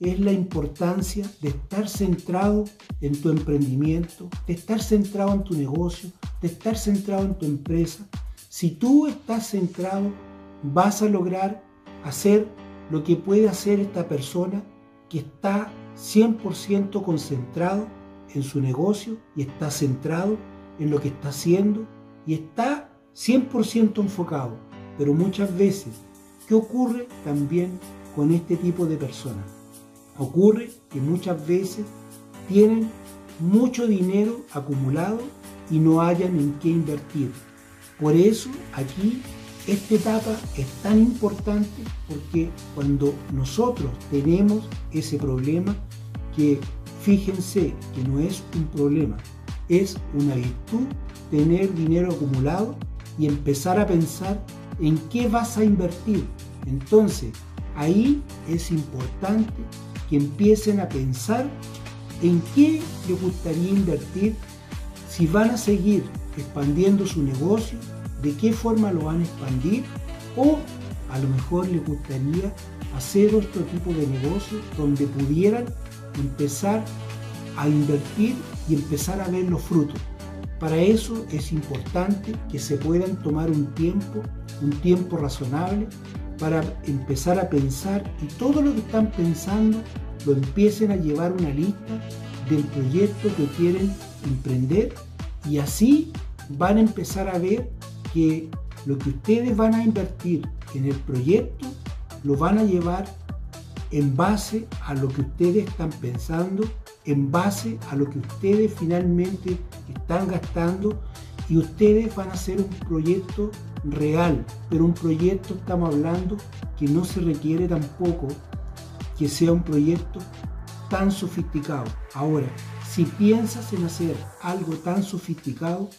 es la importancia de estar centrado en tu emprendimiento, de estar centrado en tu negocio, de estar centrado en tu empresa. Si tú estás centrado, vas a lograr hacer lo que puede hacer esta persona que está 100% concentrado en su negocio y está centrado en lo que está haciendo y está 100% enfocado. Pero muchas veces, ¿qué ocurre también con este tipo de personas? Ocurre que muchas veces tienen mucho dinero acumulado y no hayan en qué invertir. Por eso aquí esta etapa es tan importante porque cuando nosotros tenemos ese problema, que fíjense que no es un problema, es una virtud tener dinero acumulado y empezar a pensar en qué vas a invertir. Entonces, ahí es importante que empiecen a pensar en qué les gustaría invertir, si van a seguir expandiendo su negocio, de qué forma lo van a expandir o a lo mejor les gustaría hacer otro tipo de negocio donde pudieran empezar a invertir y empezar a ver los frutos. Para eso es importante que se puedan tomar un tiempo, un tiempo razonable, para empezar a pensar y todo lo que están pensando lo empiecen a llevar una lista del proyecto que quieren emprender y así van a empezar a ver que lo que ustedes van a invertir en el proyecto lo van a llevar en base a lo que ustedes están pensando, en base a lo que ustedes finalmente están gastando y ustedes van a hacer un proyecto real, pero un proyecto estamos hablando que no se requiere tampoco que sea un proyecto tan sofisticado. Ahora, si piensas en hacer algo tan sofisticado,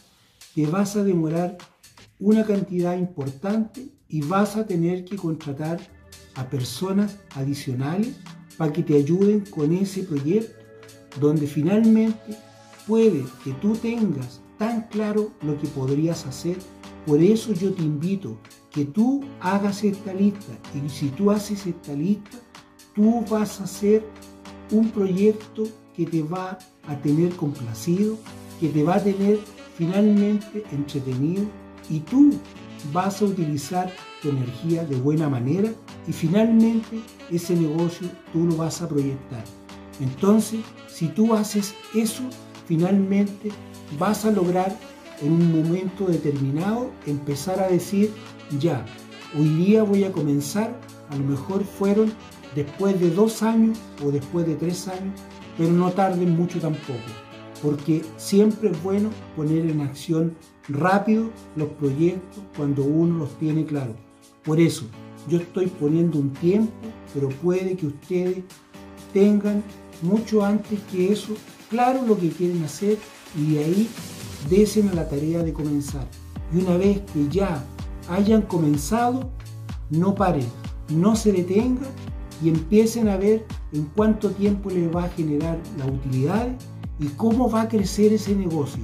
te vas a demorar una cantidad importante y vas a tener que contratar a personas adicionales para que te ayuden con ese proyecto, donde finalmente puede que tú tengas tan claro lo que podrías hacer. Por eso yo te invito que tú hagas esta lista y si tú haces esta lista, tú vas a hacer un proyecto que te va a tener complacido, que te va a tener finalmente entretenido y tú vas a utilizar tu energía de buena manera y finalmente ese negocio tú lo vas a proyectar. Entonces, si tú haces eso, finalmente vas a lograr en un momento determinado empezar a decir, ya, hoy día voy a comenzar, a lo mejor fueron después de dos años o después de tres años, pero no tarden mucho tampoco, porque siempre es bueno poner en acción rápido los proyectos cuando uno los tiene claros. Por eso, yo estoy poniendo un tiempo, pero puede que ustedes tengan mucho antes que eso claro lo que quieren hacer y de ahí desen a la tarea de comenzar. Y una vez que ya hayan comenzado, no paren, no se detengan y empiecen a ver en cuánto tiempo les va a generar la utilidad y cómo va a crecer ese negocio.